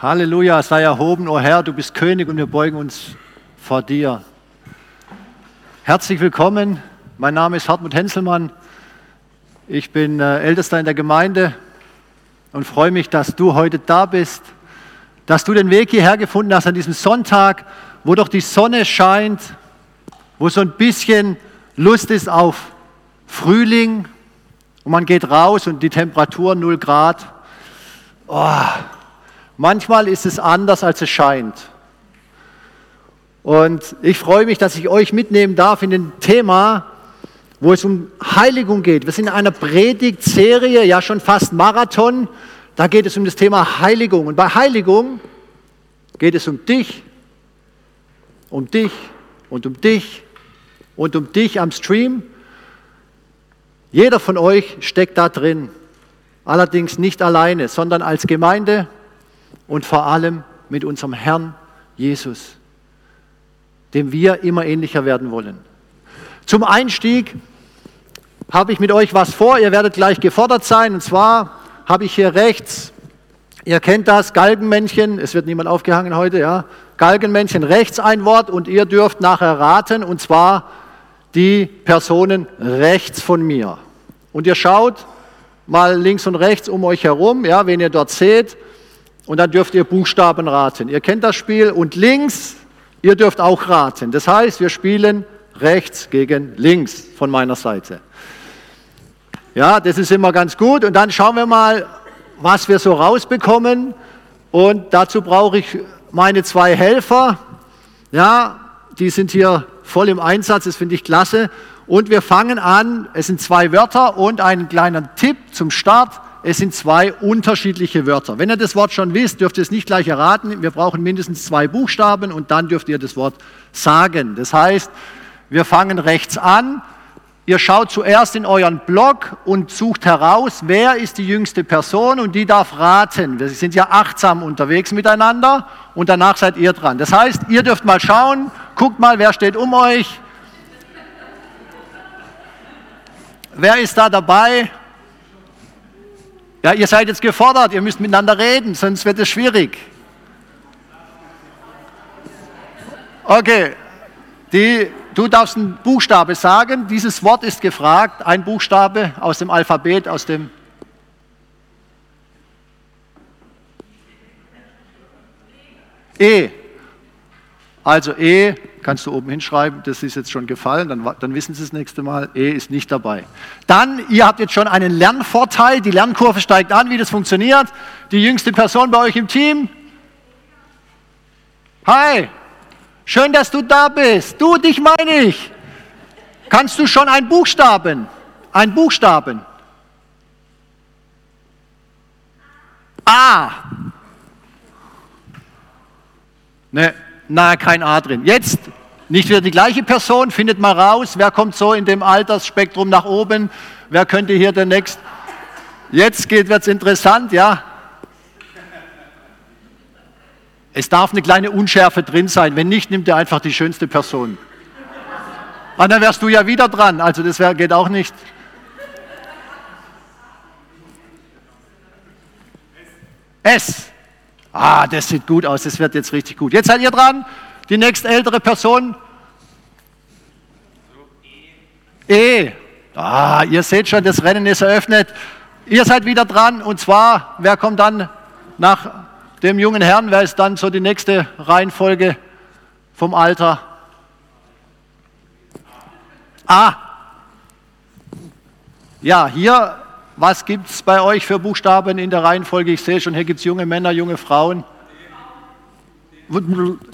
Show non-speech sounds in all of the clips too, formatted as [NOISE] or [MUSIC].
Halleluja, sei erhoben, o oh Herr, du bist König und wir beugen uns vor dir. Herzlich willkommen, mein Name ist Hartmut Henselmann. Ich bin äh, Ältester in der Gemeinde und freue mich, dass du heute da bist, dass du den Weg hierher gefunden hast an diesem Sonntag, wo doch die Sonne scheint, wo so ein bisschen Lust ist auf Frühling und man geht raus und die Temperatur 0 Grad. Oh, manchmal ist es anders, als es scheint. Und ich freue mich, dass ich euch mitnehmen darf in den Thema, wo es um Heiligung geht. Wir sind in einer Predigtserie, ja schon fast Marathon. Da geht es um das Thema Heiligung. Und bei Heiligung geht es um dich, um dich und um dich und um dich am Stream. Jeder von euch steckt da drin. Allerdings nicht alleine, sondern als Gemeinde und vor allem mit unserem Herrn Jesus, dem wir immer ähnlicher werden wollen. Zum Einstieg habe ich mit euch was vor. Ihr werdet gleich gefordert sein. Und zwar habe ich hier rechts, ihr kennt das, Galgenmännchen. Es wird niemand aufgehangen heute, ja. Galgenmännchen rechts ein Wort und ihr dürft nachher raten. Und zwar die Personen rechts von mir. Und ihr schaut mal links und rechts um euch herum, ja, wen ihr dort seht. Und dann dürft ihr Buchstaben raten. Ihr kennt das Spiel. Und links, ihr dürft auch raten. Das heißt, wir spielen rechts gegen links von meiner Seite. Ja, das ist immer ganz gut. Und dann schauen wir mal, was wir so rausbekommen. Und dazu brauche ich meine zwei Helfer. Ja, die sind hier voll im Einsatz, das finde ich klasse. Und wir fangen an, es sind zwei Wörter und einen kleinen Tipp zum Start. Es sind zwei unterschiedliche Wörter. Wenn ihr das Wort schon wisst, dürft ihr es nicht gleich erraten. Wir brauchen mindestens zwei Buchstaben und dann dürft ihr das Wort sagen. Das heißt, wir fangen rechts an Ihr schaut zuerst in euren Blog und sucht heraus, wer ist die jüngste Person und die darf raten. Wir sind ja achtsam unterwegs miteinander und danach seid ihr dran. Das heißt, ihr dürft mal schauen, guckt mal, wer steht um euch. Wer ist da dabei? Ja, ihr seid jetzt gefordert, ihr müsst miteinander reden, sonst wird es schwierig. Okay, die Du darfst einen Buchstabe sagen. Dieses Wort ist gefragt. Ein Buchstabe aus dem Alphabet, aus dem. E. Also E kannst du oben hinschreiben, das ist jetzt schon gefallen, dann, dann wissen Sie das nächste Mal, E ist nicht dabei. Dann, ihr habt jetzt schon einen Lernvorteil, die Lernkurve steigt an, wie das funktioniert. Die jüngste Person bei euch im Team. Hi, Schön, dass du da bist. Du, dich meine ich. Kannst du schon ein Buchstaben? Ein Buchstaben. A. Ne, na, kein A drin. Jetzt nicht wieder die gleiche Person, findet mal raus, wer kommt so in dem Altersspektrum nach oben, wer könnte hier der nächste. Jetzt wird es interessant, ja. Es darf eine kleine Unschärfe drin sein. Wenn nicht, nimmt er einfach die schönste Person. Und dann wärst du ja wieder dran. Also das wär, geht auch nicht. S. Ah, das sieht gut aus. Das wird jetzt richtig gut. Jetzt seid ihr dran. Die nächstältere Person. E. Ah, ihr seht schon, das Rennen ist eröffnet. Ihr seid wieder dran. Und zwar, wer kommt dann nach dem jungen Herrn wäre es dann so die nächste Reihenfolge vom Alter. Ah, ja, hier, was gibt es bei euch für Buchstaben in der Reihenfolge? Ich sehe schon, hier gibt es junge Männer, junge Frauen.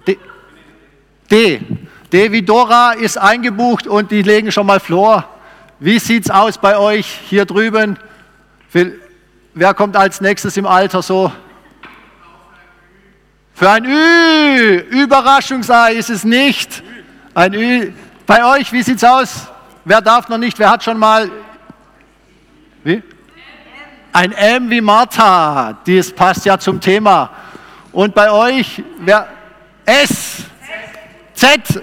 D. D. D wie Dora ist eingebucht und die legen schon mal Flor. Wie sieht es aus bei euch hier drüben? Wer kommt als nächstes im Alter so? Für ein Ü, Überraschungsei ist es nicht. Ein Ü. Bei euch, wie sieht's aus? Wer darf noch nicht? Wer hat schon mal? Wie? Ein M wie Martha. Das passt ja zum Thema. Und bei euch, wer? S. Z. [LAUGHS]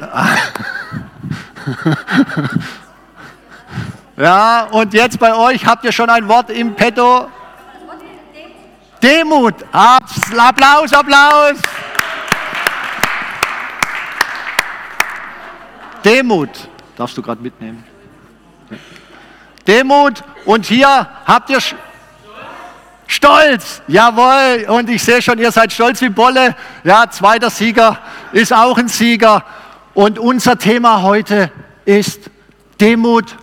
Ja, und jetzt bei euch habt ihr schon ein Wort im Petto. Demut. Applaus, Applaus. Demut. Darfst du gerade mitnehmen? Demut. Und hier habt ihr Stolz. Jawohl. Und ich sehe schon, ihr seid stolz wie Bolle. Ja, zweiter Sieger ist auch ein Sieger. Und unser Thema heute ist Demut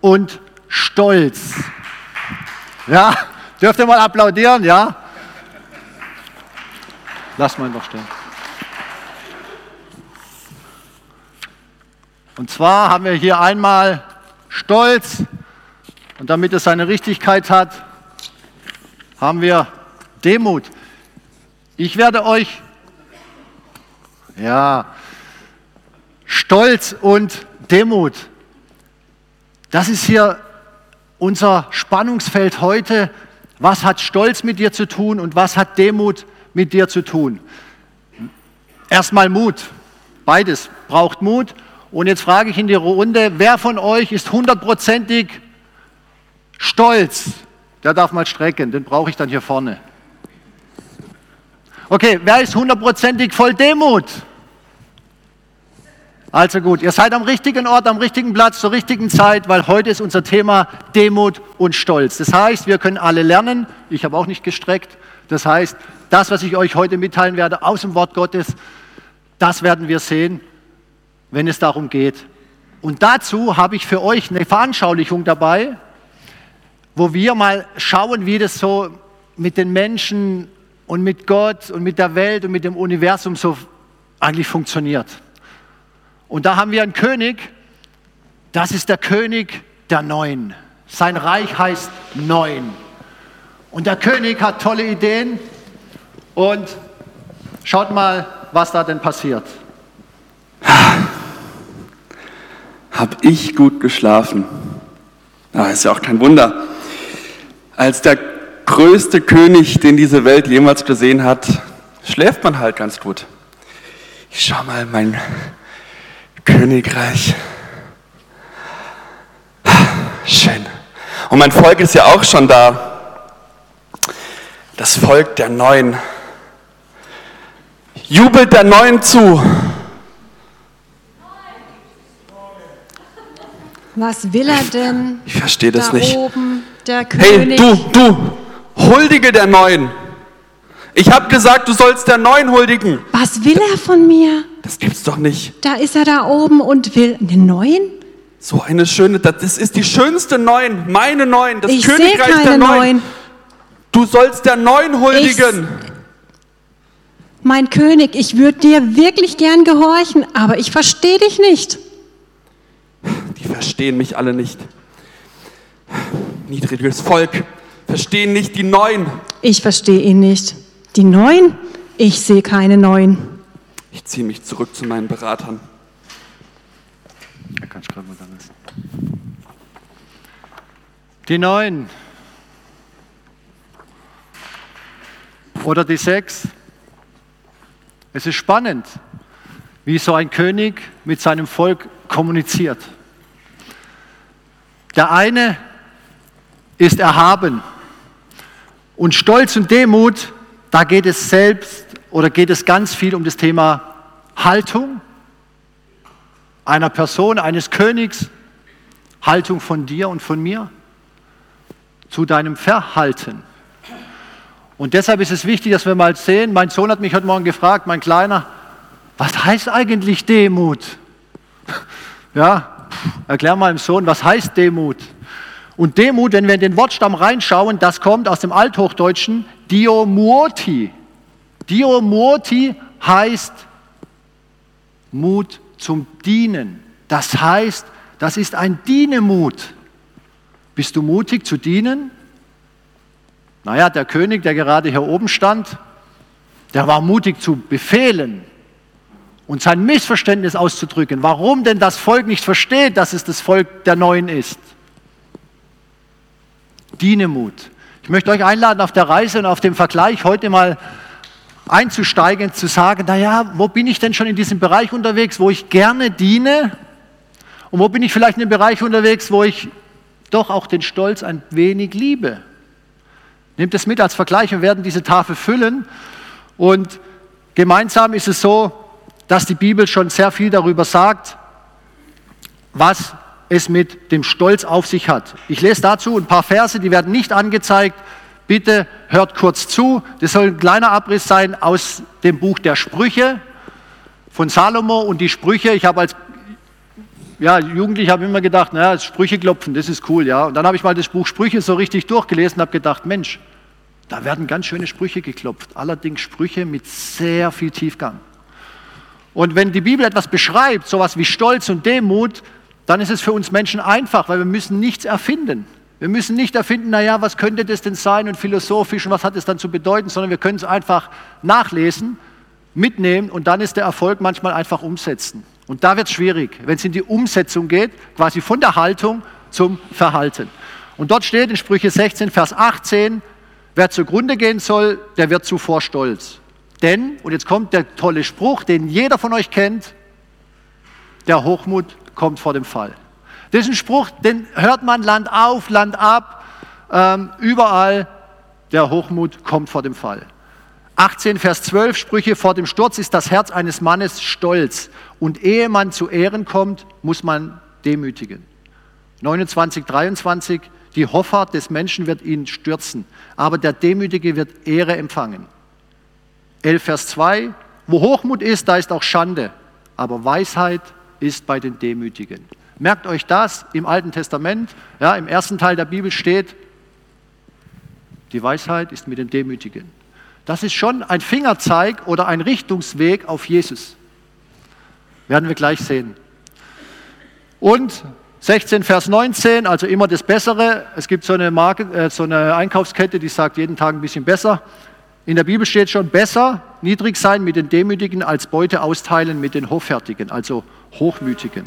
und Stolz. Ja, dürft ihr mal applaudieren, ja? Lass mal noch stehen. Und zwar haben wir hier einmal Stolz und damit es seine Richtigkeit hat, haben wir Demut. Ich werde euch, ja, Stolz und Demut, das ist hier unser Spannungsfeld heute. Was hat Stolz mit dir zu tun und was hat Demut mit dir zu tun? Erstmal Mut. Beides braucht Mut. Und jetzt frage ich in die Runde, wer von euch ist hundertprozentig stolz? Der darf mal strecken, den brauche ich dann hier vorne. Okay, wer ist hundertprozentig voll Demut? Also gut, ihr seid am richtigen Ort, am richtigen Platz, zur richtigen Zeit, weil heute ist unser Thema Demut und Stolz. Das heißt, wir können alle lernen. Ich habe auch nicht gestreckt. Das heißt, das, was ich euch heute mitteilen werde aus dem Wort Gottes, das werden wir sehen, wenn es darum geht. Und dazu habe ich für euch eine Veranschaulichung dabei, wo wir mal schauen, wie das so mit den Menschen und mit Gott und mit der Welt und mit dem Universum so eigentlich funktioniert. Und da haben wir einen König, das ist der König der Neuen. Sein Reich heißt Neun. Und der König hat tolle Ideen und schaut mal, was da denn passiert. Hab ich gut geschlafen. Ah, ist ja auch kein Wunder. Als der größte König, den diese Welt jemals gesehen hat, schläft man halt ganz gut. Ich schau mal mein Königreich. Schön. Und mein Volk ist ja auch schon da. Das Volk der Neuen. Jubelt der Neuen zu. Was will er denn? Ich verstehe das da nicht. Oben, der Hey, König. du, du, huldige der Neuen. Ich habe gesagt, du sollst der Neuen huldigen. Was will er von mir? Das gibt's doch nicht. Da ist er da oben und will den neuen? So eine schöne, das ist die schönste Neun, meine Neun, das Ich Königreich der Neun. neuen. Du sollst der Neun huldigen. Mein König, ich würde dir wirklich gern gehorchen, aber ich verstehe dich nicht. Die verstehen mich alle nicht. Niedriges Volk verstehen nicht die Neun. Ich verstehe ihn nicht. Die neuen? Ich sehe keine neuen. Ich ziehe mich zurück zu meinen Beratern. Du gerade mal da lassen. Die neun. Oder die sechs. Es ist spannend, wie so ein König mit seinem Volk kommuniziert. Der eine ist erhaben und Stolz und Demut, da geht es selbst oder geht es ganz viel um das Thema Haltung einer Person, eines Königs, Haltung von dir und von mir zu deinem Verhalten. Und deshalb ist es wichtig, dass wir mal sehen, mein Sohn hat mich heute Morgen gefragt, mein Kleiner, was heißt eigentlich Demut? [LAUGHS] Ja, erklär mal dem Sohn, was heißt Demut? Und Demut, wenn wir in den Wortstamm reinschauen, das kommt aus dem Althochdeutschen Diomuoti. Diomuoti heißt Mut zum Dienen. Das heißt, das ist ein Dienemut. Bist du mutig zu dienen? Naja, der König, der gerade hier oben stand, der war mutig zu befehlen und sein Missverständnis auszudrücken, warum denn das Volk nicht versteht, dass es das Volk der Neuen ist. Dienemut. Ich möchte euch einladen, auf der Reise und auf dem Vergleich heute mal einzusteigen, zu sagen, naja, wo bin ich denn schon in diesem Bereich unterwegs, wo ich gerne diene? Und wo bin ich vielleicht in dem Bereich unterwegs, wo ich doch auch den Stolz ein wenig liebe? Nehmt es mit als Vergleich. Wir werden diese Tafel füllen. Und gemeinsam ist es so, dass die Bibel schon sehr viel darüber sagt, was es mit dem Stolz auf sich hat. Ich lese dazu ein paar Verse, die werden nicht angezeigt. Bitte hört kurz zu. Das soll ein kleiner Abriss sein aus dem Buch der Sprüche von Salomo und die Sprüche. Ich habe als ja, Jugendlich habe immer gedacht, naja, Sprüche klopfen, das ist cool, ja. Und dann habe ich mal das Buch Sprüche so richtig durchgelesen und habe gedacht, Mensch, da werden ganz schöne Sprüche geklopft. Allerdings Sprüche mit sehr viel Tiefgang. Und wenn die Bibel etwas beschreibt, sowas wie Stolz und Demut, dann ist es für uns Menschen einfach, weil wir müssen nichts erfinden. Wir müssen nicht erfinden, naja, was könnte das denn sein und philosophisch und was hat es dann zu bedeuten, sondern wir können es einfach nachlesen, mitnehmen und dann ist der Erfolg manchmal einfach umsetzen. Und da wird es schwierig, wenn es in die Umsetzung geht, quasi von der Haltung zum Verhalten. Und dort steht in Sprüche 16, Vers 18, wer zugrunde gehen soll, der wird zuvor stolz. Denn, und jetzt kommt der tolle Spruch, den jeder von euch kennt, der Hochmut kommt vor dem Fall. Ein Spruch, den hört man Land auf, Land ab, ähm, überall, der Hochmut kommt vor dem Fall. 18, Vers 12, Sprüche vor dem Sturz ist das Herz eines Mannes stolz. Und ehe man zu Ehren kommt, muss man demütigen. 29, 23, die Hoffart des Menschen wird ihn stürzen, aber der Demütige wird Ehre empfangen. 11, Vers 2, wo Hochmut ist, da ist auch Schande, aber Weisheit ist bei den Demütigen. Merkt euch das im Alten Testament, ja, im ersten Teil der Bibel steht, die Weisheit ist mit den Demütigen. Das ist schon ein Fingerzeig oder ein Richtungsweg auf Jesus. Werden wir gleich sehen. Und 16, Vers 19, also immer das Bessere. Es gibt so eine, Marke, äh, so eine Einkaufskette, die sagt jeden Tag ein bisschen besser. In der Bibel steht schon, besser niedrig sein mit den Demütigen als Beute austeilen mit den Hoffärtigen, also Hochmütigen.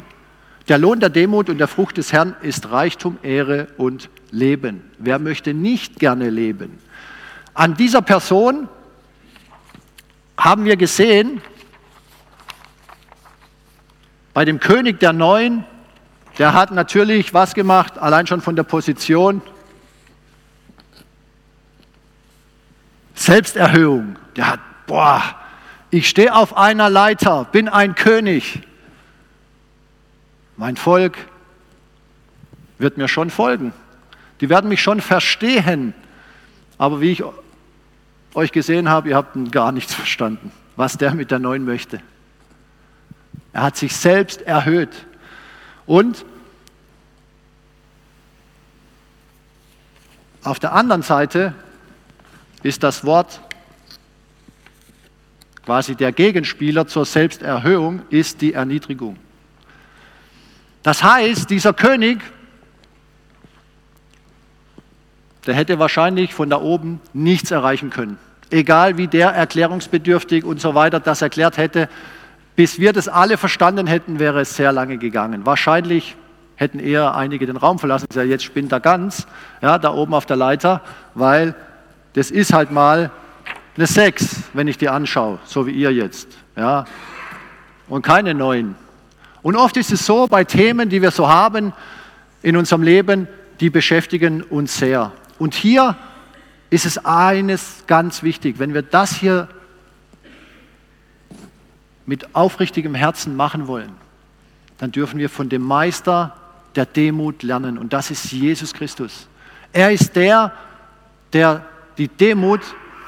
Der Lohn der Demut und der Frucht des Herrn ist Reichtum, Ehre und Leben. Wer möchte nicht gerne leben? An dieser Person haben wir gesehen, bei dem König der Neuen, der hat natürlich was gemacht, allein schon von der Position. Selbsterhöhung. Der hat, boah, ich stehe auf einer Leiter, bin ein König. Mein Volk wird mir schon folgen. Die werden mich schon verstehen. Aber wie ich euch gesehen habe, ihr habt gar nichts verstanden, was der mit der Neuen möchte. Er hat sich selbst erhöht. Und auf der anderen Seite ist das Wort quasi der Gegenspieler zur Selbsterhöhung, ist die Erniedrigung. Das heißt, dieser König der hätte wahrscheinlich von da oben nichts erreichen können. Egal wie der erklärungsbedürftig und so weiter das erklärt hätte, bis wir das alle verstanden hätten, wäre es sehr lange gegangen. Wahrscheinlich hätten eher einige den Raum verlassen. Ja, jetzt spinnt er ganz, ja, da oben auf der Leiter, weil das ist halt mal eine Sechs, wenn ich die anschaue, so wie ihr jetzt, ja, und keine Neun. Und oft ist es so bei Themen, die wir so haben in unserem Leben, die beschäftigen uns sehr. Und hier ist es eines ganz wichtig, wenn wir das hier mit aufrichtigem Herzen machen wollen, dann dürfen wir von dem Meister der Demut lernen und das ist Jesus Christus. Er ist der, der die Demut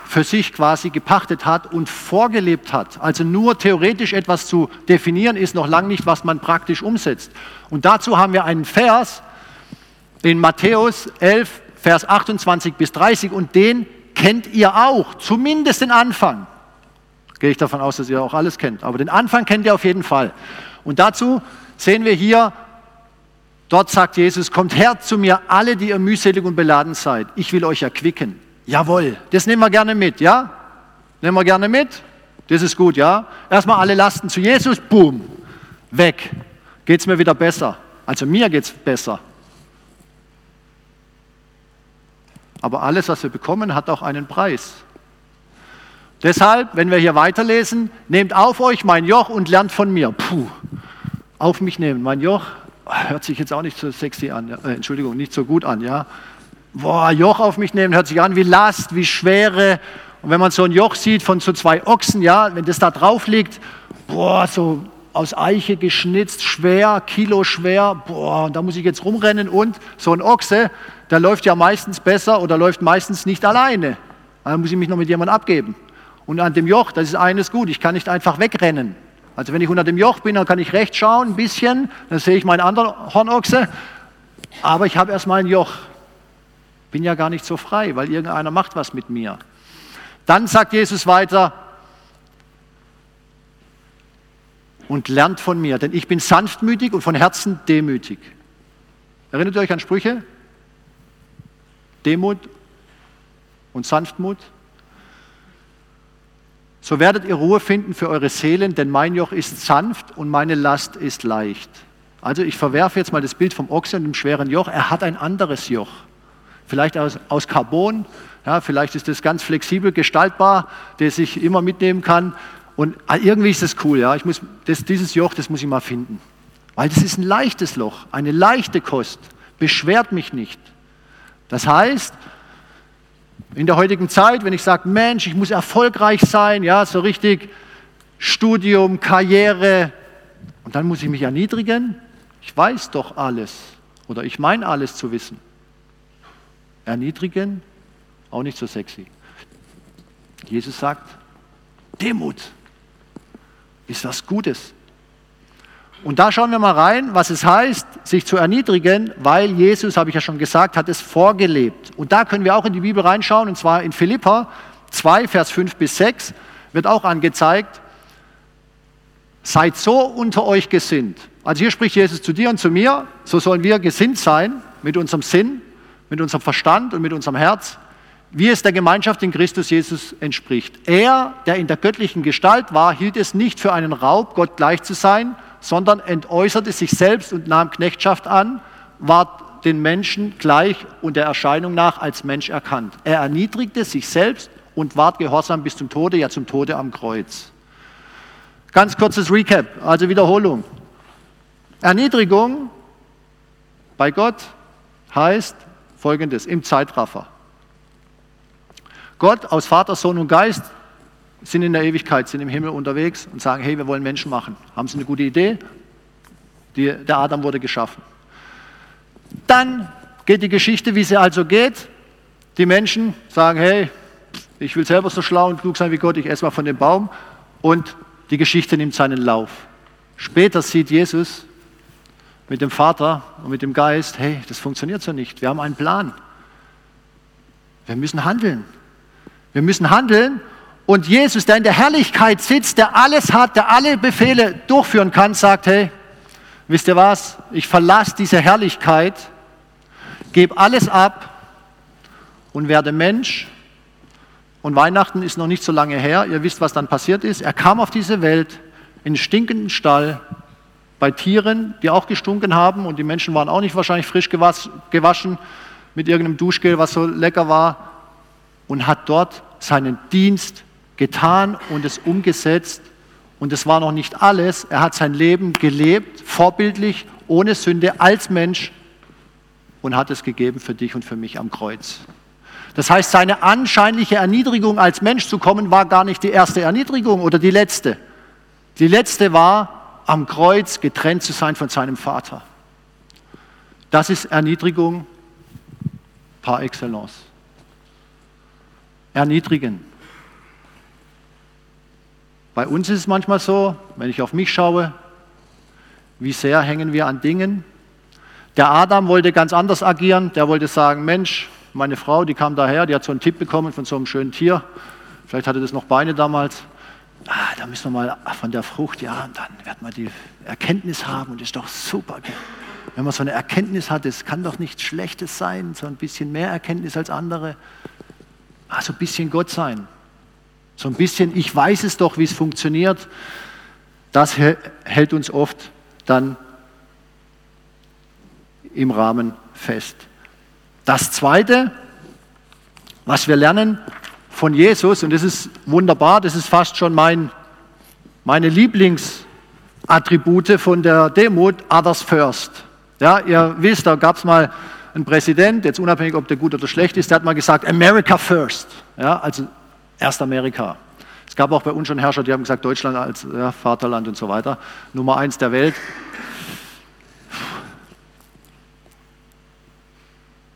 für sich quasi gepachtet hat und vorgelebt hat. Also nur theoretisch etwas zu definieren ist noch lange nicht, was man praktisch umsetzt. Und dazu haben wir einen Vers in Matthäus 11, Vers 28 bis 30 und den kennt ihr auch, zumindest den Anfang. Gehe ich davon aus, dass ihr auch alles kennt, aber den Anfang kennt ihr auf jeden Fall. Und dazu sehen wir hier, dort sagt Jesus, kommt her zu mir alle, die ihr mühselig und beladen seid. Ich will euch erquicken. Jawohl, das nehmen wir gerne mit, ja? Nehmen wir gerne mit. Das ist gut, ja? Erstmal alle Lasten zu Jesus, boom, weg. Geht es mir wieder besser. Also mir geht es besser. Aber alles, was wir bekommen, hat auch einen Preis. Deshalb, wenn wir hier weiterlesen, nehmt auf euch mein Joch und lernt von mir. Puh, auf mich nehmen. Mein Joch hört sich jetzt auch nicht so sexy an. Äh, Entschuldigung, nicht so gut an. Ja, boah, Joch auf mich nehmen, hört sich an wie Last, wie Schwere. Und wenn man so ein Joch sieht von so zwei Ochsen, ja, wenn das da drauf liegt, boah, so aus Eiche geschnitzt, schwer, Kilo schwer, boah, da muss ich jetzt rumrennen und so ein Ochse, der läuft ja meistens besser oder läuft meistens nicht alleine. Da muss ich mich noch mit jemandem abgeben. Und an dem Joch, das ist eines gut, ich kann nicht einfach wegrennen. Also wenn ich unter dem Joch bin, dann kann ich rechts schauen, ein bisschen, dann sehe ich meinen anderen Hornochse, aber ich habe erstmal ein Joch. Bin ja gar nicht so frei, weil irgendeiner macht was mit mir. Dann sagt Jesus weiter, und lernt von mir, denn ich bin sanftmütig und von Herzen demütig. Erinnert ihr euch an Sprüche? Demut und Sanftmut. So werdet ihr Ruhe finden für eure Seelen, denn mein Joch ist sanft und meine Last ist leicht. Also ich verwerfe jetzt mal das Bild vom Ochse und dem schweren Joch. Er hat ein anderes Joch. Vielleicht aus, aus Carbon, ja, vielleicht ist das ganz flexibel gestaltbar, das ich immer mitnehmen kann. Und irgendwie ist das cool, ja. Ich muss, das, dieses Joch, das muss ich mal finden. Weil das ist ein leichtes Loch, eine leichte Kost, beschwert mich nicht. Das heißt, in der heutigen Zeit, wenn ich sage, Mensch, ich muss erfolgreich sein, ja, so richtig Studium, Karriere, und dann muss ich mich erniedrigen, ich weiß doch alles oder ich meine alles zu wissen. Erniedrigen, auch nicht so sexy. Jesus sagt, Demut ist was Gutes. Und da schauen wir mal rein, was es heißt, sich zu erniedrigen, weil Jesus, habe ich ja schon gesagt, hat es vorgelebt. Und da können wir auch in die Bibel reinschauen, und zwar in Philippa 2, Vers 5 bis 6, wird auch angezeigt, seid so unter euch gesinnt. Also hier spricht Jesus zu dir und zu mir, so sollen wir gesinnt sein mit unserem Sinn, mit unserem Verstand und mit unserem Herz, wie es der Gemeinschaft in Christus Jesus entspricht. Er, der in der göttlichen Gestalt war, hielt es nicht für einen Raub, Gott gleich zu sein, sondern entäußerte sich selbst und nahm Knechtschaft an, ward den Menschen gleich und der Erscheinung nach als Mensch erkannt. Er erniedrigte sich selbst und ward gehorsam bis zum Tode, ja zum Tode am Kreuz. Ganz kurzes Recap, also Wiederholung. Erniedrigung bei Gott heißt folgendes im Zeitraffer. Gott aus Vater, Sohn und Geist sind in der Ewigkeit, sind im Himmel unterwegs und sagen, hey, wir wollen Menschen machen. Haben Sie eine gute Idee? Die, der Adam wurde geschaffen. Dann geht die Geschichte, wie sie also geht. Die Menschen sagen, hey, ich will selber so schlau und klug sein wie Gott, ich esse mal von dem Baum. Und die Geschichte nimmt seinen Lauf. Später sieht Jesus mit dem Vater und mit dem Geist, hey, das funktioniert so nicht. Wir haben einen Plan. Wir müssen handeln. Wir müssen handeln und Jesus, der in der Herrlichkeit sitzt, der alles hat, der alle Befehle durchführen kann, sagt, hey, wisst ihr was, ich verlasse diese Herrlichkeit, gebe alles ab und werde Mensch. Und Weihnachten ist noch nicht so lange her. Ihr wisst, was dann passiert ist. Er kam auf diese Welt in stinkenden Stall bei Tieren, die auch gestunken haben und die Menschen waren auch nicht wahrscheinlich frisch gewaschen mit irgendeinem Duschgel, was so lecker war und hat dort seinen Dienst getan und es umgesetzt. Und es war noch nicht alles. Er hat sein Leben gelebt, vorbildlich, ohne Sünde, als Mensch und hat es gegeben für dich und für mich am Kreuz. Das heißt, seine anscheinliche Erniedrigung als Mensch zu kommen, war gar nicht die erste Erniedrigung oder die letzte. Die letzte war, am Kreuz getrennt zu sein von seinem Vater. Das ist Erniedrigung par excellence. Erniedrigen. Bei uns ist es manchmal so, wenn ich auf mich schaue, wie sehr hängen wir an Dingen. Der Adam wollte ganz anders agieren. Der wollte sagen, Mensch, meine Frau, die kam daher, die hat so einen Tipp bekommen von so einem schönen Tier. Vielleicht hatte das noch Beine damals. Ah, da müssen wir mal von der Frucht, ja, dann wird man die Erkenntnis haben und ist doch super. Wenn man so eine Erkenntnis hat, es kann doch nichts Schlechtes sein, so ein bisschen mehr Erkenntnis als andere. Also ein bisschen Gott sein. So ein bisschen, ich weiß es doch, wie es funktioniert, das hält uns oft dann im Rahmen fest. Das Zweite, was wir lernen von Jesus, und das ist wunderbar, das ist fast schon mein, meine Lieblingsattribute von der Demut, others first. Ja, ihr wisst, da gab es mal ein Präsident, jetzt unabhängig, ob der gut oder schlecht ist, der hat mal gesagt, America first. Ja, also erst Amerika. Es gab auch bei uns schon Herrscher, die haben gesagt, Deutschland als ja, Vaterland und so weiter. Nummer eins der Welt.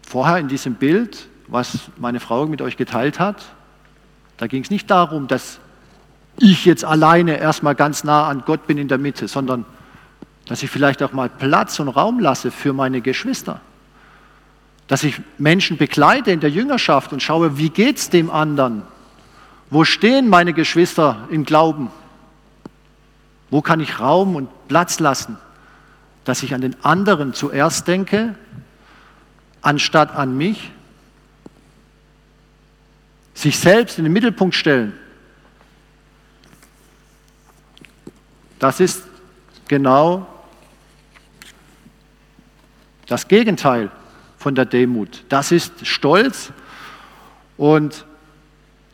Vorher in diesem Bild, was meine Frau mit euch geteilt hat, da ging es nicht darum, dass ich jetzt alleine erstmal ganz nah an Gott bin in der Mitte, sondern dass ich vielleicht auch mal Platz und Raum lasse für meine Geschwister. Dass ich Menschen begleite in der Jüngerschaft und schaue, wie geht es dem anderen? Wo stehen meine Geschwister im Glauben? Wo kann ich Raum und Platz lassen, dass ich an den anderen zuerst denke, anstatt an mich? Sich selbst in den Mittelpunkt stellen. Das ist genau das Gegenteil von der Demut. Das ist Stolz und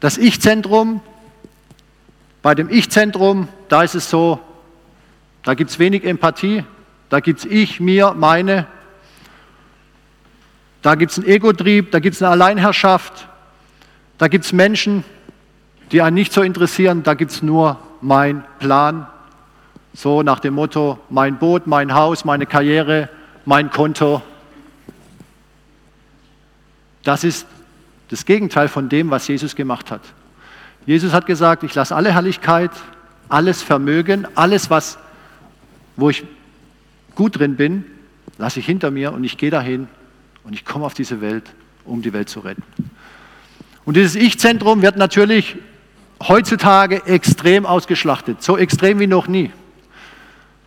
das Ich-Zentrum, bei dem Ich-Zentrum, da ist es so, da gibt es wenig Empathie, da gibt es ich, mir, meine, da gibt es einen Ego-Trieb, da gibt es eine Alleinherrschaft, da gibt es Menschen, die einen nicht so interessieren, da gibt es nur mein Plan, so nach dem Motto, mein Boot, mein Haus, meine Karriere, mein Konto. Das ist das Gegenteil von dem, was Jesus gemacht hat. Jesus hat gesagt, ich lasse alle Herrlichkeit, alles Vermögen, alles, was, wo ich gut drin bin, lasse ich hinter mir und ich gehe dahin und ich komme auf diese Welt, um die Welt zu retten. Und dieses Ich-Zentrum wird natürlich heutzutage extrem ausgeschlachtet, so extrem wie noch nie.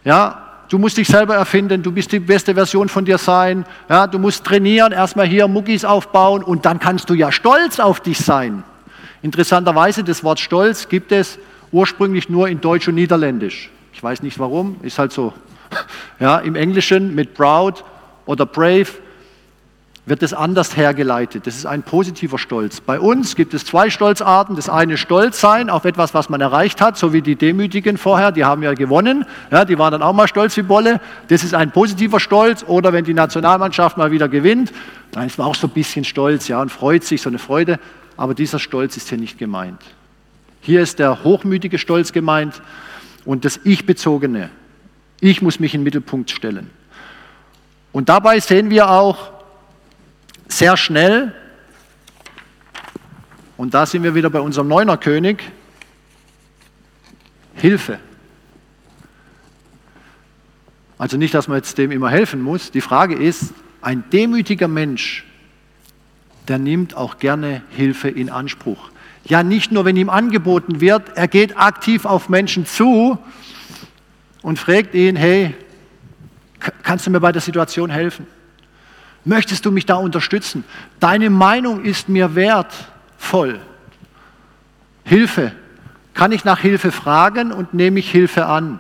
Ja, Du musst dich selber erfinden, du bist die beste Version von dir sein. Ja, du musst trainieren, erstmal hier Muckis aufbauen und dann kannst du ja stolz auf dich sein. Interessanterweise, das Wort Stolz gibt es ursprünglich nur in Deutsch und Niederländisch. Ich weiß nicht warum, ist halt so. [LAUGHS] Ja, Im Englischen mit proud oder brave wird es anders hergeleitet. Das ist ein positiver Stolz. Bei uns gibt es zwei Stolzarten. Das eine Stolz sein auf etwas, was man erreicht hat, so wie die Demütigen vorher, die haben ja gewonnen. Ja, die waren dann auch mal stolz wie Bolle. Das ist ein positiver Stolz. Oder wenn die Nationalmannschaft mal wieder gewinnt, dann ist man auch so ein bisschen stolz ja, und freut sich, so eine Freude. Aber dieser Stolz ist hier nicht gemeint. Hier ist der hochmütige Stolz gemeint und das Ich-bezogene. Ich muss mich in den Mittelpunkt stellen. Und dabei sehen wir auch, sehr schnell, und da sind wir wieder bei unserem Neuner König, Hilfe. Also nicht, dass man jetzt dem immer helfen muss. Die Frage ist, ein demütiger Mensch, der nimmt auch gerne Hilfe in Anspruch. Ja, nicht nur, wenn ihm angeboten wird, er geht aktiv auf Menschen zu und fragt ihn, hey, kannst du mir bei der Situation helfen? Möchtest du mich da unterstützen? Deine Meinung ist mir wertvoll. Hilfe. Kann ich nach Hilfe fragen und nehme ich Hilfe an?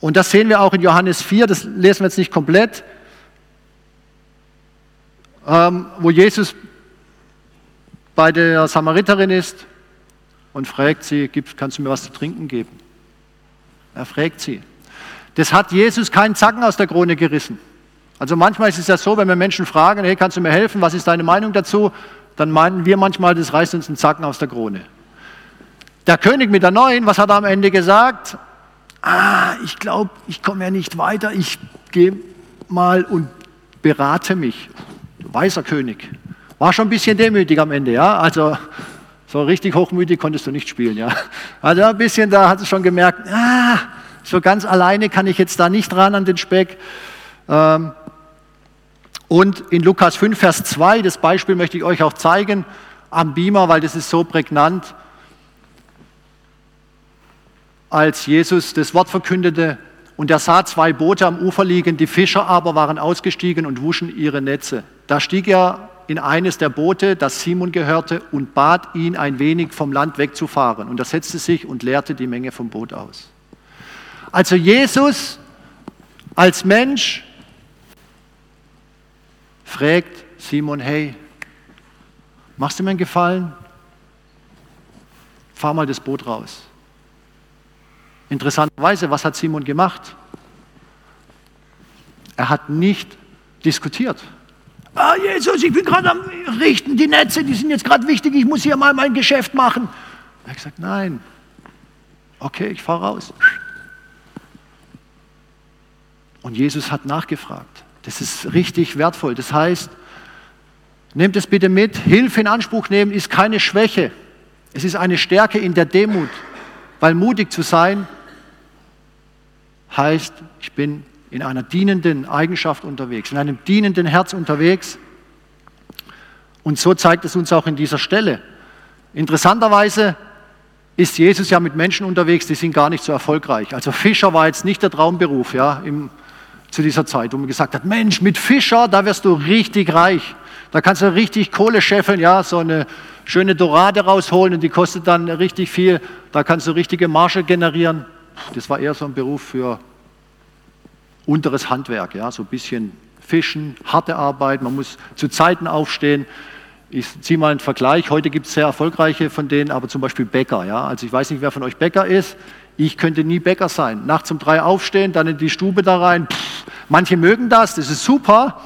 Und das sehen wir auch in Johannes 4, das lesen wir jetzt nicht komplett, ähm, wo Jesus bei der Samariterin ist und fragt sie, kannst du mir was zu trinken geben? Er fragt sie. Das hat Jesus keinen Zacken aus der Krone gerissen. Also manchmal ist es ja so, wenn wir Menschen fragen, hey, kannst du mir helfen, was ist deine Meinung dazu? Dann meinen wir manchmal, das reißt uns einen Zacken aus der Krone. Der König mit der Neuen, was hat er am Ende gesagt? Ah, ich glaube, ich komme ja nicht weiter, ich gehe mal und berate mich. Weißer König. War schon ein bisschen demütig am Ende, ja? Also so richtig hochmütig konntest du nicht spielen, ja? Also ein bisschen, da hat es schon gemerkt, ah, so ganz alleine kann ich jetzt da nicht ran an den Speck. Ähm, und in Lukas 5, Vers 2, das Beispiel möchte ich euch auch zeigen am Beamer, weil das ist so prägnant. Als Jesus das Wort verkündete und er sah zwei Boote am Ufer liegen, die Fischer aber waren ausgestiegen und wuschen ihre Netze. Da stieg er in eines der Boote, das Simon gehörte, und bat ihn, ein wenig vom Land wegzufahren. Und er setzte sich und leerte die Menge vom Boot aus. Also Jesus als Mensch fragt Simon, hey, machst du mir einen Gefallen? Fahr mal das Boot raus. Interessanterweise, was hat Simon gemacht? Er hat nicht diskutiert. Ah, Jesus, ich bin gerade am Richten, die Netze, die sind jetzt gerade wichtig, ich muss hier mal mein Geschäft machen. Er hat gesagt, nein, okay, ich fahre raus. Und Jesus hat nachgefragt. Das ist richtig wertvoll. Das heißt, nehmt es bitte mit, Hilfe in Anspruch nehmen ist keine Schwäche. Es ist eine Stärke in der Demut, weil mutig zu sein heißt, ich bin in einer dienenden Eigenschaft unterwegs, in einem dienenden Herz unterwegs. Und so zeigt es uns auch in dieser Stelle. Interessanterweise ist Jesus ja mit Menschen unterwegs, die sind gar nicht so erfolgreich. Also Fischer war jetzt nicht der Traumberuf ja, im, zu dieser Zeit, wo man gesagt hat, Mensch, mit Fischer, da wirst du richtig reich. Da kannst du richtig Kohle scheffeln, ja, so eine schöne Dorade rausholen und die kostet dann richtig viel. Da kannst du richtige Marge generieren. Das war eher so ein Beruf für unteres Handwerk, ja, so ein bisschen Fischen, harte Arbeit, man muss zu Zeiten aufstehen. Ich ziehe mal einen Vergleich. Heute gibt es sehr erfolgreiche von denen, aber zum Beispiel Bäcker. Ja? Also ich weiß nicht, wer von euch Bäcker ist. Ich könnte nie Bäcker sein. Nachts um drei aufstehen, dann in die Stube da rein. Pff, manche mögen das, das ist super.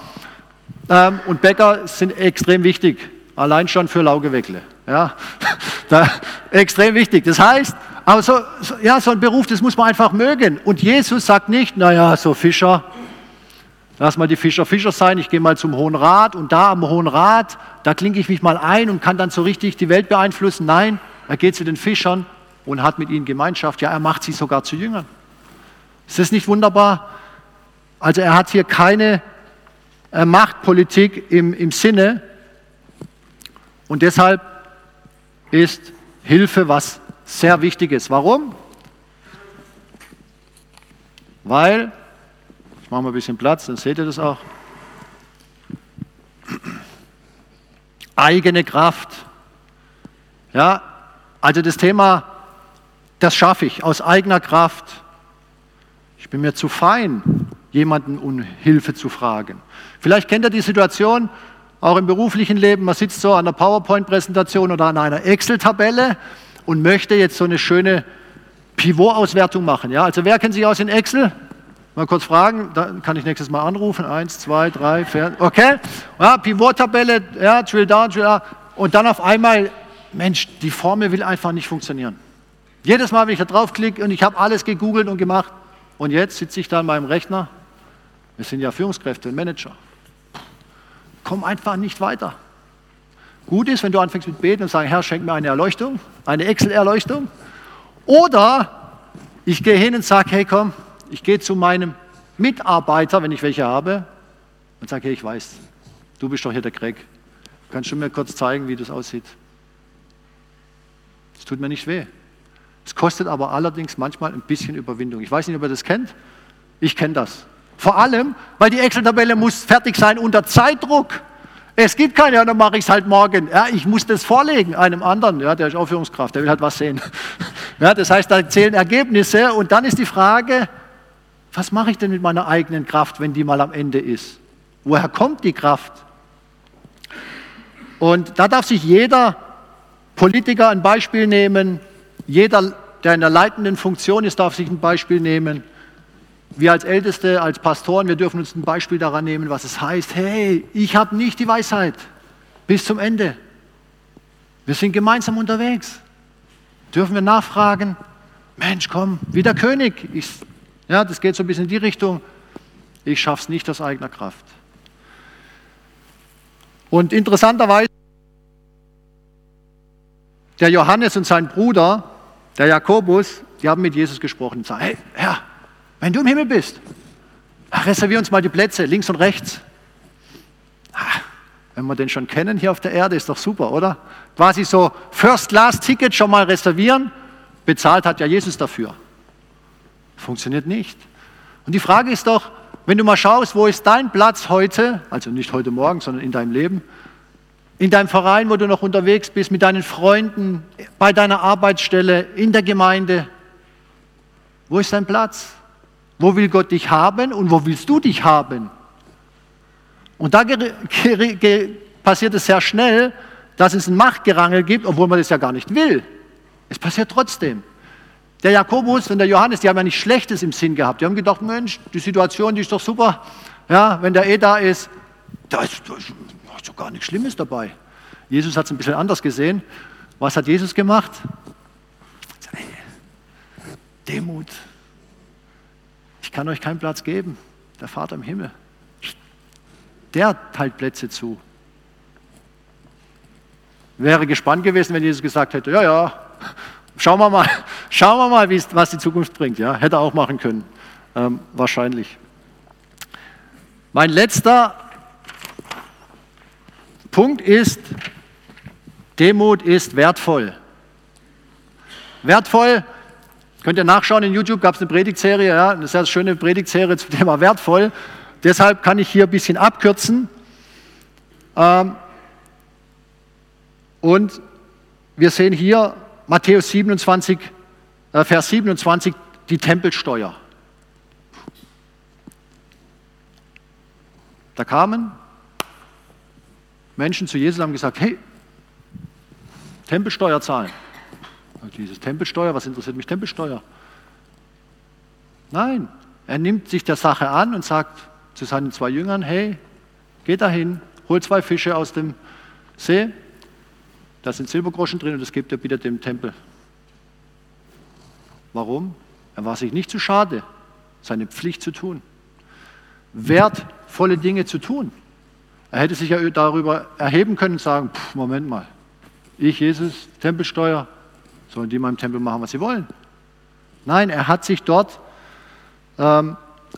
Ähm, und Bäcker sind extrem wichtig, allein schon für Laugeweckle. Ja? [LAUGHS] da, extrem wichtig. Das heißt, aber so, so, ja, so ein Beruf, das muss man einfach mögen. Und Jesus sagt nicht, naja, so Fischer, lass mal die Fischer Fischer sein, ich gehe mal zum Hohen Rat und da am Hohen Rat, da klinke ich mich mal ein und kann dann so richtig die Welt beeinflussen. Nein, er geht zu den Fischern und hat mit ihnen Gemeinschaft. Ja, er macht sie sogar zu Jüngern. Ist das nicht wunderbar? Also er hat hier keine äh, Machtpolitik im, im Sinne und deshalb ist Hilfe was sehr wichtig ist. Warum? Weil, ich mache mal ein bisschen Platz, dann seht ihr das auch. Eigene Kraft. Ja, also das Thema, das schaffe ich aus eigener Kraft. Ich bin mir zu fein, jemanden um Hilfe zu fragen. Vielleicht kennt ihr die Situation, auch im beruflichen Leben, man sitzt so an einer PowerPoint-Präsentation oder an einer Excel-Tabelle und möchte jetzt so eine schöne Pivot-Auswertung machen. Ja? Also wer kennt sich aus in Excel? Mal kurz fragen, dann kann ich nächstes Mal anrufen. Eins, zwei, drei, vier. Okay, ja, Pivot-Tabelle, ja, Drill down, Drill up. Und dann auf einmal, Mensch, die Formel will einfach nicht funktionieren. Jedes Mal, wenn ich da draufklicke und ich habe alles gegoogelt und gemacht, und jetzt sitze ich da an meinem Rechner. Wir sind ja Führungskräfte und Manager. Komm einfach nicht weiter. Gut ist, wenn du anfängst mit Beten und sagst, Herr, schenk mir eine Erleuchtung, eine Excel-Erleuchtung. Oder ich gehe hin und sage, hey komm, ich gehe zu meinem Mitarbeiter, wenn ich welche habe, und sage, hey, ich weiß, du bist doch hier der Greg. Kannst du mir kurz zeigen, wie das aussieht? Es tut mir nicht weh. Es kostet aber allerdings manchmal ein bisschen Überwindung. Ich weiß nicht, ob ihr das kennt. Ich kenne das. Vor allem, weil die Excel-Tabelle muss fertig sein unter Zeitdruck. Es gibt keine, ja, dann mache ich es halt morgen. Ja, ich muss das vorlegen einem anderen, ja, der ist Aufführungskraft, der will halt was sehen. [LAUGHS] Ja, das heißt, da zählen Ergebnisse und dann ist die Frage, was mache ich denn mit meiner eigenen Kraft, wenn die mal am Ende ist? Woher kommt die Kraft? Und da darf sich jeder Politiker ein Beispiel nehmen, jeder, der in der leitenden Funktion ist, darf sich ein Beispiel nehmen. Wir als Älteste, als Pastoren, wir dürfen uns ein Beispiel daran nehmen, was es heißt, hey, ich habe nicht die Weisheit bis zum Ende. Wir sind gemeinsam unterwegs. Dürfen wir nachfragen, Mensch, komm, wie der König. Ich, ja, das geht so ein bisschen in die Richtung. Ich schaffe es nicht aus eigener Kraft. Und interessanterweise, der Johannes und sein Bruder, der Jakobus, die haben mit Jesus gesprochen und sagen, hey, Herr, wenn du im Himmel bist, reservier uns mal die Plätze links und rechts. Ah, wenn wir den schon kennen hier auf der Erde, ist doch super, oder? Quasi so First-Class-Ticket schon mal reservieren. Bezahlt hat ja Jesus dafür. Funktioniert nicht. Und die Frage ist doch, wenn du mal schaust, wo ist dein Platz heute, also nicht heute Morgen, sondern in deinem Leben, in deinem Verein, wo du noch unterwegs bist, mit deinen Freunden, bei deiner Arbeitsstelle, in der Gemeinde, wo ist dein Platz? Wo will Gott dich haben und wo willst du dich haben? Und da passiert es sehr schnell, dass es ein Machtgerangel gibt, obwohl man das ja gar nicht will. Es passiert trotzdem. Der Jakobus und der Johannes, die haben ja nichts Schlechtes im Sinn gehabt. Die haben gedacht, Mensch, die Situation, die ist doch super. Ja, wenn der eh da ist, da ist, da ist gar nichts Schlimmes dabei. Jesus hat es ein bisschen anders gesehen. Was hat Jesus gemacht? Demut. Ich kann euch keinen Platz geben. Der Vater im Himmel. Der teilt Plätze zu. Wäre gespannt gewesen, wenn Jesus gesagt hätte, ja, ja, schauen wir mal, [LAUGHS] schauen wir mal, was die Zukunft bringt. Ja, hätte er auch machen können, ähm, wahrscheinlich. Mein letzter Punkt ist, Demut ist wertvoll. Wertvoll, könnt ihr nachschauen, in YouTube gab es eine Predigtserie, ja, eine sehr schöne Predigtserie zum Thema wertvoll. Deshalb kann ich hier ein bisschen abkürzen. Ähm, und wir sehen hier Matthäus 27, äh, Vers 27, die Tempelsteuer. Da kamen Menschen zu Jesus haben gesagt, hey, Tempelsteuer zahlen. Dieses Tempelsteuer, was interessiert mich Tempelsteuer? Nein, er nimmt sich der Sache an und sagt zu seinen zwei Jüngern, hey, geht dahin, holt zwei Fische aus dem See da sind Silbergroschen drin und das gibt er bitte dem Tempel. Warum? Er war sich nicht zu schade, seine Pflicht zu tun. Wertvolle Dinge zu tun. Er hätte sich ja darüber erheben können und sagen, pff, Moment mal, ich, Jesus, Tempelsteuer, sollen die in meinem Tempel machen, was sie wollen. Nein, er hat sich dort ähm,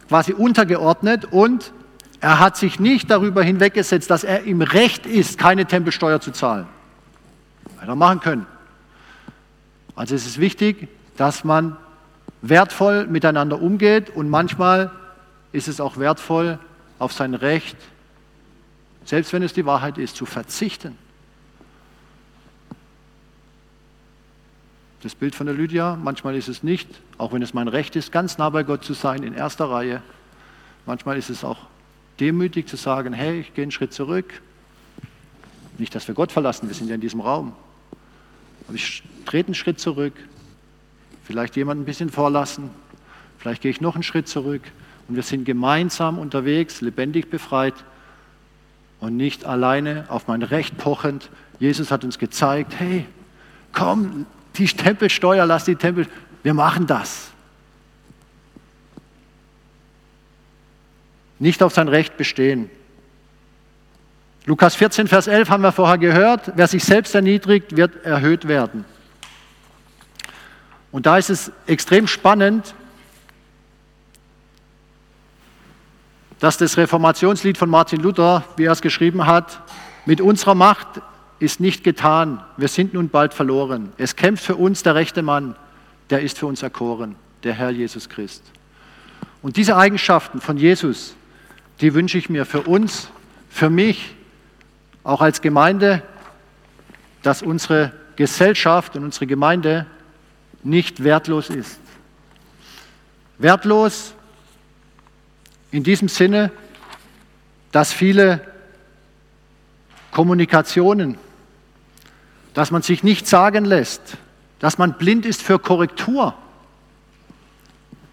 quasi untergeordnet und er hat sich nicht darüber hinweggesetzt, dass er im Recht ist, keine Tempelsteuer zu zahlen. Hätte er machen können. Also es ist wichtig, dass man wertvoll miteinander umgeht und manchmal ist es auch wertvoll, auf sein Recht, selbst wenn es die Wahrheit ist, zu verzichten. Das Bild von der Lydia, manchmal ist es nicht, auch wenn es mein Recht ist, ganz nah bei Gott zu sein, in erster Reihe. Manchmal ist es auch demütig zu sagen, hey, ich gehe einen Schritt zurück. Nicht, dass wir Gott verlassen, wir sind ja in diesem Raum. Aber ich trete einen Schritt zurück, vielleicht jemanden ein bisschen vorlassen, vielleicht gehe ich noch einen Schritt zurück und wir sind gemeinsam unterwegs, lebendig befreit und nicht alleine auf mein Recht pochend. Jesus hat uns gezeigt, hey, komm, die Tempelsteuer, lass die Tempel, wir machen das. Nicht auf sein Recht bestehen. Lukas 14, Vers 11 haben wir vorher gehört, wer sich selbst erniedrigt, wird erhöht werden. Und da ist es extrem spannend, dass das Reformationslied von Martin Luther, wie er es geschrieben hat, mit unserer Macht ist nicht getan, wir sind nun bald verloren. Es kämpft für uns der rechte Mann, der ist für uns erkoren, der Herr Jesus Christ. Und diese Eigenschaften von Jesus, die wünsche ich mir für uns, für mich, auch als Gemeinde, dass unsere Gesellschaft und unsere Gemeinde nicht wertlos ist. Wertlos in diesem Sinne, dass viele Kommunikationen, dass man sich nicht sagen lässt, dass man blind ist für Korrektur.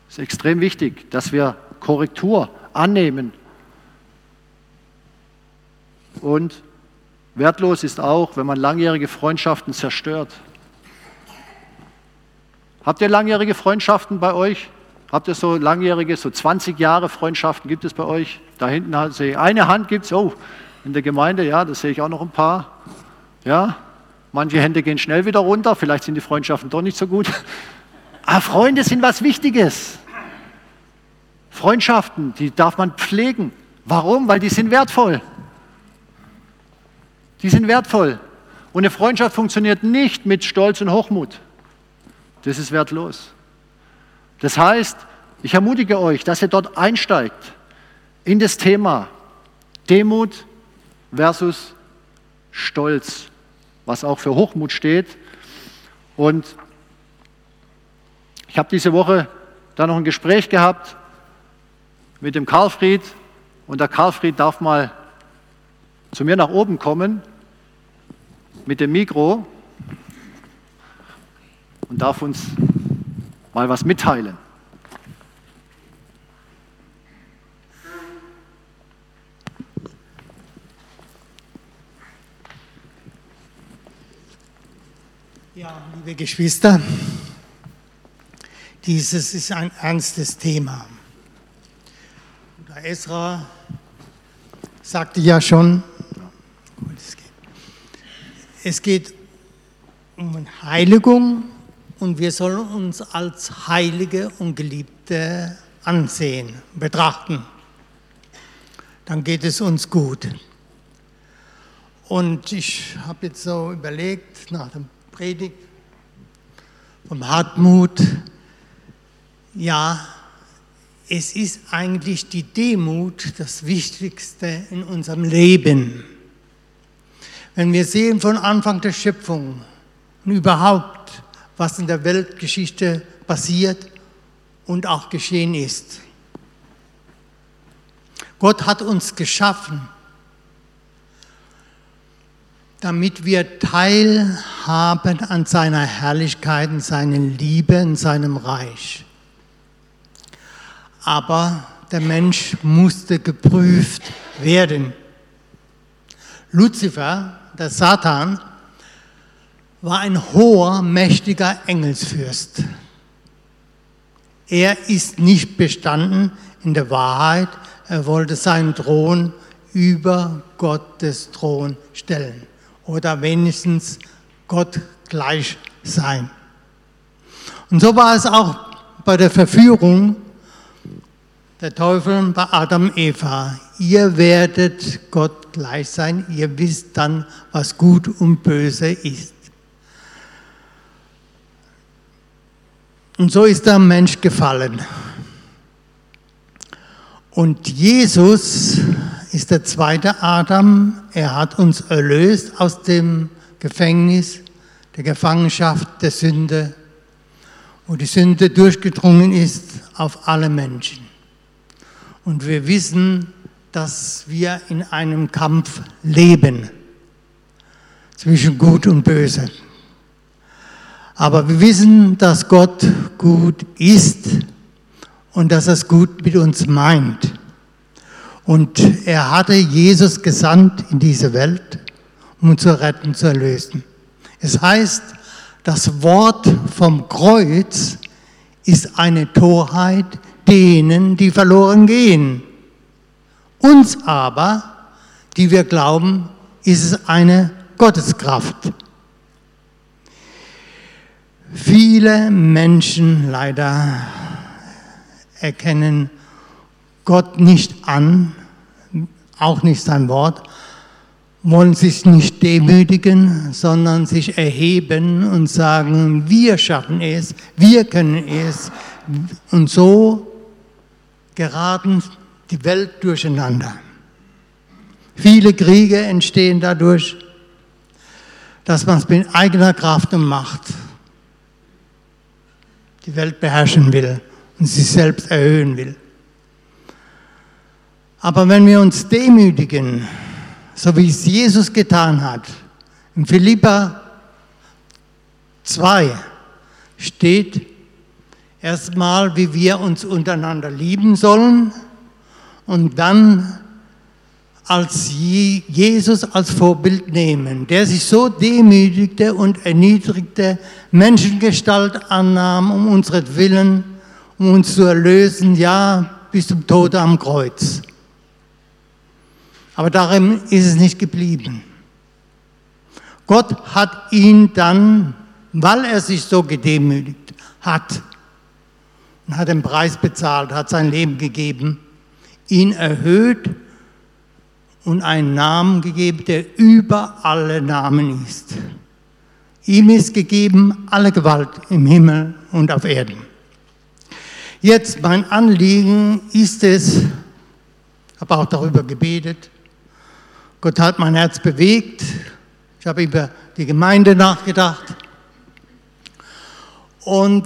Es ist extrem wichtig, dass wir Korrektur annehmen und Wertlos ist auch, wenn man langjährige Freundschaften zerstört. Habt ihr langjährige Freundschaften bei euch? Habt ihr so langjährige, so 20 Jahre Freundschaften gibt es bei euch? Da hinten sehe ich eine Hand gibt es, oh, in der Gemeinde, ja, da sehe ich auch noch ein paar. Ja, manche Hände gehen schnell wieder runter, vielleicht sind die Freundschaften doch nicht so gut. Aber [LAUGHS] Freunde sind was Wichtiges. Freundschaften, die darf man pflegen. Warum? Weil die sind wertvoll. Die sind wertvoll. Und eine Freundschaft funktioniert nicht mit Stolz und Hochmut. Das ist wertlos. Das heißt, ich ermutige euch, dass ihr dort einsteigt in das Thema Demut versus Stolz, was auch für Hochmut steht. Und ich habe diese Woche da noch ein Gespräch gehabt mit dem Karlfried und der Karlfried darf mal zu mir nach oben kommen mit dem Mikro und darf uns mal was mitteilen. Ja, liebe Geschwister, dieses ist ein ernstes Thema. Der Esra sagte ja schon, es geht um Heiligung und wir sollen uns als Heilige und Geliebte ansehen, betrachten. Dann geht es uns gut. Und ich habe jetzt so überlegt, nach dem Predigt vom Hartmut, ja, es ist eigentlich die Demut das Wichtigste in unserem Leben. Wenn wir sehen von Anfang der Schöpfung und überhaupt, was in der Weltgeschichte passiert und auch geschehen ist. Gott hat uns geschaffen damit wir teilhaben an seiner Herrlichkeit, in seiner Liebe, in seinem Reich. Aber der Mensch musste geprüft werden. Luzifer, der Satan, war ein hoher, mächtiger Engelsfürst. Er ist nicht bestanden in der Wahrheit, er wollte seinen Thron über Gottes Thron stellen oder wenigstens Gott gleich sein. Und so war es auch bei der Verführung der Teufel bei Adam und Eva. Ihr werdet Gott gleich sein, ihr wisst dann, was gut und böse ist. Und so ist der Mensch gefallen. Und Jesus ist der zweite Adam. Er hat uns erlöst aus dem Gefängnis, der Gefangenschaft der Sünde, wo die Sünde durchgedrungen ist auf alle Menschen. Und wir wissen, dass wir in einem Kampf leben zwischen Gut und Böse. Aber wir wissen, dass Gott gut ist und dass er es gut mit uns meint. Und er hatte Jesus gesandt in diese Welt, um uns zu retten, zu erlösen. Es heißt, das Wort vom Kreuz ist eine Torheit denen, die verloren gehen. Uns aber, die wir glauben, ist es eine Gotteskraft. Viele Menschen leider erkennen Gott nicht an, auch nicht sein Wort, wollen sich nicht demütigen, sondern sich erheben und sagen, wir schaffen es, wir können es. Und so geraten die Welt durcheinander. Viele Kriege entstehen dadurch, dass man es mit eigener Kraft und Macht die Welt beherrschen will und sich selbst erhöhen will. Aber wenn wir uns demütigen, so wie es Jesus getan hat, in Philippa 2 steht erstmal, wie wir uns untereinander lieben sollen und dann als Jesus als Vorbild nehmen, der sich so demütigte und erniedrigte, Menschengestalt annahm, um unseren um uns zu erlösen, ja, bis zum Tode am Kreuz. Aber darin ist es nicht geblieben. Gott hat ihn dann, weil er sich so gedemütigt hat, und hat den Preis bezahlt, hat sein Leben gegeben, ihn erhöht und einen Namen gegeben, der über alle Namen ist. Ihm ist gegeben alle Gewalt im Himmel und auf Erden. Jetzt mein Anliegen ist es, habe auch darüber gebetet, Gott hat mein Herz bewegt. Ich habe über die Gemeinde nachgedacht. Und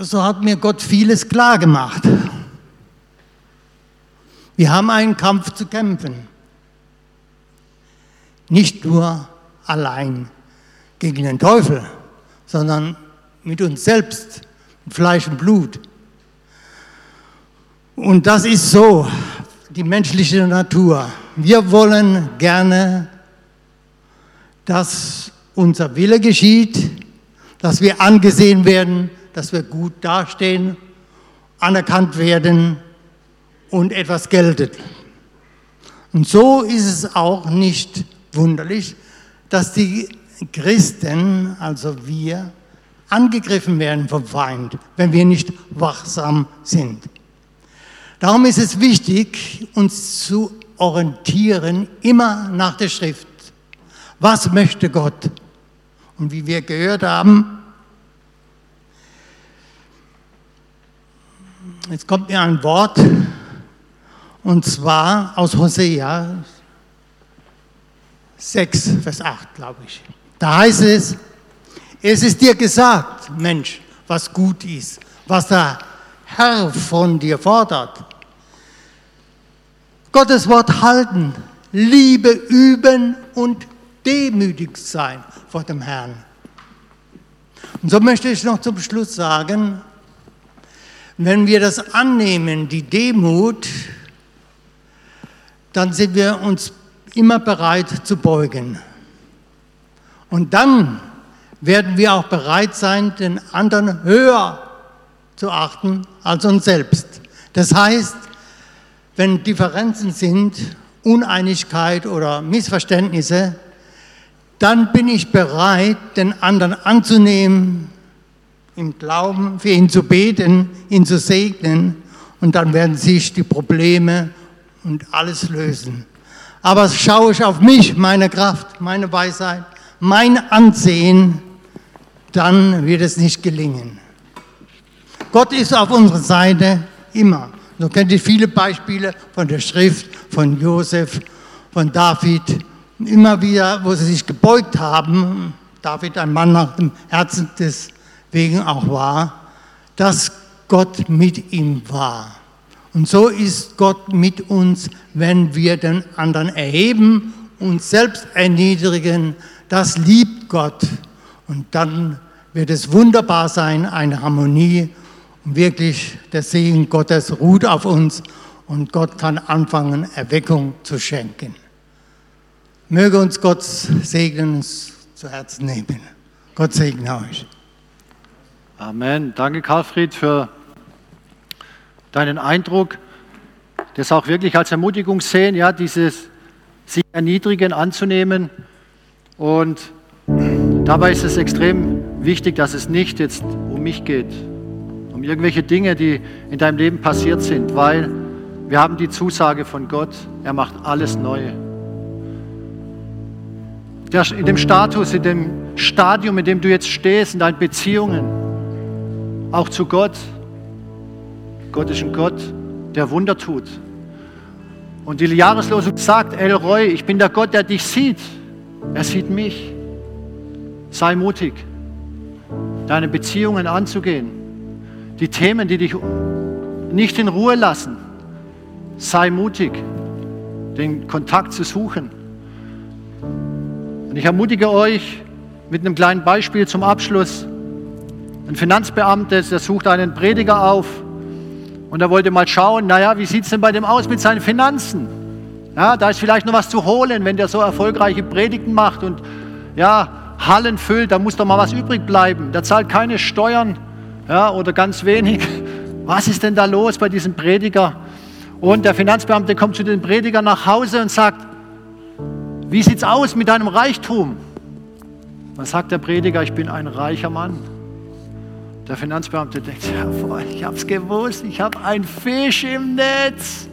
so hat mir Gott vieles klar gemacht. Wir haben einen Kampf zu kämpfen. Nicht nur allein gegen den Teufel, sondern mit uns selbst, mit Fleisch und Blut. Und das ist so, die menschliche Natur. Wir wollen gerne, dass unser Wille geschieht, dass wir angesehen werden, dass wir gut dastehen, anerkannt werden und etwas geltet. Und so ist es auch nicht wunderlich, dass die Christen, also wir, angegriffen werden vom Feind, wenn wir nicht wachsam sind. Darum ist es wichtig, uns zu orientieren, immer nach der Schrift. Was möchte Gott? Und wie wir gehört haben, jetzt kommt mir ein Wort, und zwar aus Hosea 6, Vers 8, glaube ich. Da heißt es, es ist dir gesagt, Mensch, was gut ist, was der Herr von dir fordert. Gottes Wort halten, Liebe üben und demütig sein vor dem Herrn. Und so möchte ich noch zum Schluss sagen, wenn wir das annehmen, die Demut, dann sind wir uns immer bereit zu beugen. Und dann werden wir auch bereit sein, den anderen höher zu achten als uns selbst. Das heißt, wenn Differenzen sind, Uneinigkeit oder Missverständnisse, dann bin ich bereit, den anderen anzunehmen, im Glauben für ihn zu beten, ihn zu segnen und dann werden sich die Probleme und alles lösen. Aber schaue ich auf mich, meine Kraft, meine Weisheit, mein Ansehen, dann wird es nicht gelingen. Gott ist auf unserer Seite immer. So kennt ihr viele Beispiele von der Schrift, von Josef, von David. Immer wieder, wo sie sich gebeugt haben, David ein Mann nach dem Herzen deswegen auch war, dass Gott mit ihm war. Und so ist Gott mit uns, wenn wir den anderen erheben, uns selbst erniedrigen. Das liebt Gott. Und dann wird es wunderbar sein, eine Harmonie. Und wirklich, der Segen Gottes ruht auf uns und Gott kann anfangen, Erweckung zu schenken. Möge uns Gott segnen, uns zu Herzen nehmen. Gott segne euch. Amen. Danke, Karlfried, für deinen Eindruck. Das auch wirklich als Ermutigung sehen, ja, dieses sich erniedrigen anzunehmen. Und dabei ist es extrem wichtig, dass es nicht jetzt um mich geht, um irgendwelche Dinge, die in deinem Leben passiert sind, weil wir haben die Zusage von Gott, er macht alles neu. In dem Status, in dem Stadium, in dem du jetzt stehst, in deinen Beziehungen, auch zu Gott, Gott ist ein Gott, der Wunder tut. Und die Jahreslosung sagt, Elroy, ich bin der Gott, der dich sieht. Er sieht mich. Sei mutig deine Beziehungen anzugehen, die Themen, die dich nicht in Ruhe lassen. Sei mutig, den Kontakt zu suchen. Und ich ermutige euch mit einem kleinen Beispiel zum Abschluss. Ein Finanzbeamter, der sucht einen Prediger auf und er wollte mal schauen, naja, wie sieht es denn bei dem aus mit seinen Finanzen? Ja, da ist vielleicht noch was zu holen, wenn der so erfolgreiche Predigten macht und ja, Hallen füllt, da muss doch mal was übrig bleiben. Der zahlt keine Steuern ja, oder ganz wenig. [LAUGHS] Was ist denn da los bei diesem Prediger? Und der Finanzbeamte kommt zu dem Prediger nach Hause und sagt, wie sieht es aus mit deinem Reichtum? Dann sagt der Prediger, ich bin ein reicher Mann. Der Finanzbeamte denkt, ja, ich es gewusst, ich habe einen Fisch im Netz.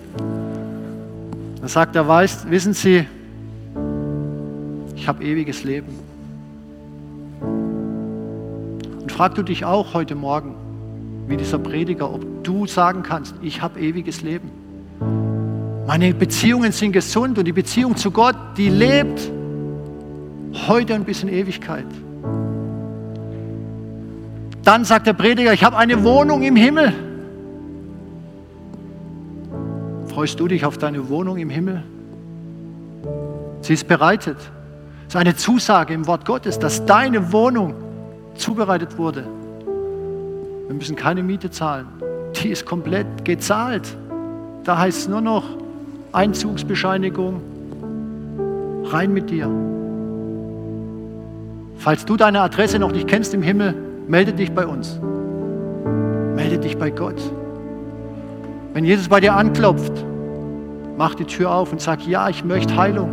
Dann sagt er, weißt, wissen Sie, ich habe ewiges Leben. Und frag du dich auch heute Morgen, wie dieser Prediger, ob du sagen kannst, ich habe ewiges Leben. Meine Beziehungen sind gesund und die Beziehung zu Gott, die lebt heute und bis in Ewigkeit. Dann sagt der Prediger, ich habe eine Wohnung im Himmel. Freust du dich auf deine Wohnung im Himmel? Sie ist bereitet. Es ist eine Zusage im Wort Gottes, dass deine Wohnung zubereitet wurde. Wir müssen keine Miete zahlen. Die ist komplett gezahlt. Da heißt es nur noch Einzugsbescheinigung. Rein mit dir. Falls du deine Adresse noch nicht kennst im Himmel, melde dich bei uns. Melde dich bei Gott. Wenn Jesus bei dir anklopft, mach die Tür auf und sag, ja, ich möchte Heilung.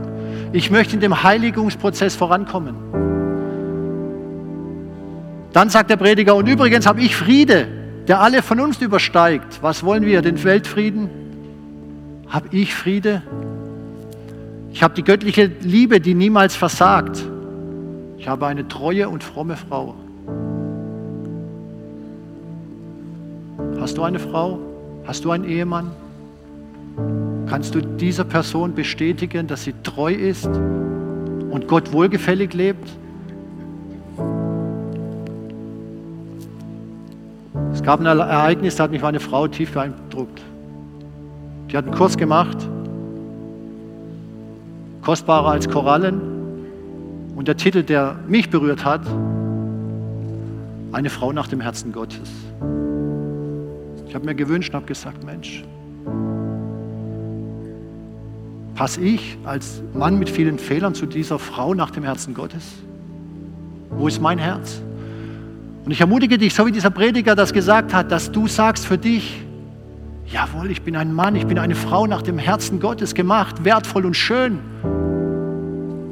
Ich möchte in dem Heiligungsprozess vorankommen. Dann sagt der Prediger, und übrigens habe ich Friede, der alle Vernunft übersteigt. Was wollen wir? Den Weltfrieden? Habe ich Friede? Ich habe die göttliche Liebe, die niemals versagt. Ich habe eine treue und fromme Frau. Hast du eine Frau? Hast du einen Ehemann? Kannst du dieser Person bestätigen, dass sie treu ist und Gott wohlgefällig lebt? Es gab ein Ereignis, da hat mich meine Frau tief beeindruckt. Die hat einen Kurs gemacht, kostbarer als Korallen. Und der Titel, der mich berührt hat, eine Frau nach dem Herzen Gottes. Ich habe mir gewünscht und habe gesagt, Mensch, passe ich als Mann mit vielen Fehlern zu dieser Frau nach dem Herzen Gottes? Wo ist mein Herz? Und ich ermutige dich, so wie dieser Prediger das gesagt hat, dass du sagst für dich, jawohl, ich bin ein Mann, ich bin eine Frau nach dem Herzen Gottes gemacht, wertvoll und schön.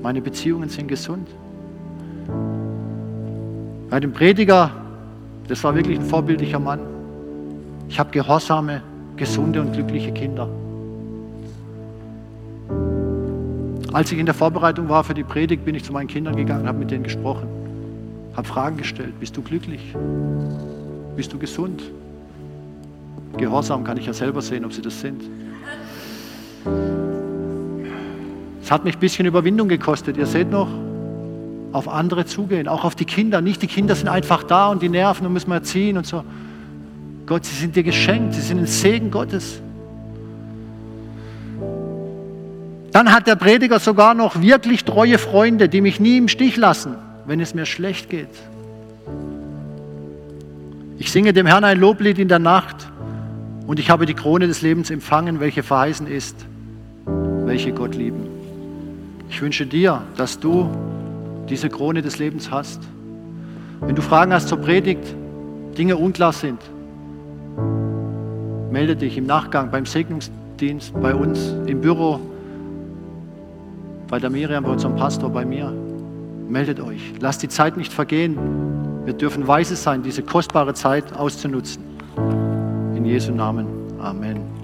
Meine Beziehungen sind gesund. Bei dem Prediger, das war wirklich ein vorbildlicher Mann. Ich habe gehorsame, gesunde und glückliche Kinder. Als ich in der Vorbereitung war für die Predigt, bin ich zu meinen Kindern gegangen, habe mit denen gesprochen, habe Fragen gestellt. Bist du glücklich? Bist du gesund? Gehorsam kann ich ja selber sehen, ob sie das sind. Es hat mich ein bisschen Überwindung gekostet. Ihr seht noch, auf andere zugehen, auch auf die Kinder. Nicht die Kinder sind einfach da und die nerven und müssen wir erziehen und so. Gott, sie sind dir geschenkt, sie sind ein Segen Gottes. Dann hat der Prediger sogar noch wirklich treue Freunde, die mich nie im Stich lassen, wenn es mir schlecht geht. Ich singe dem Herrn ein Loblied in der Nacht und ich habe die Krone des Lebens empfangen, welche verheißen ist, welche Gott lieben. Ich wünsche dir, dass du diese Krone des Lebens hast. Wenn du Fragen hast zur Predigt, Dinge unklar sind, melde dich im Nachgang beim Segnungsdienst, bei uns im Büro, bei der Miriam, bei unserem Pastor, bei mir. Meldet euch. Lasst die Zeit nicht vergehen. Wir dürfen weise sein, diese kostbare Zeit auszunutzen. In Jesu Namen. Amen.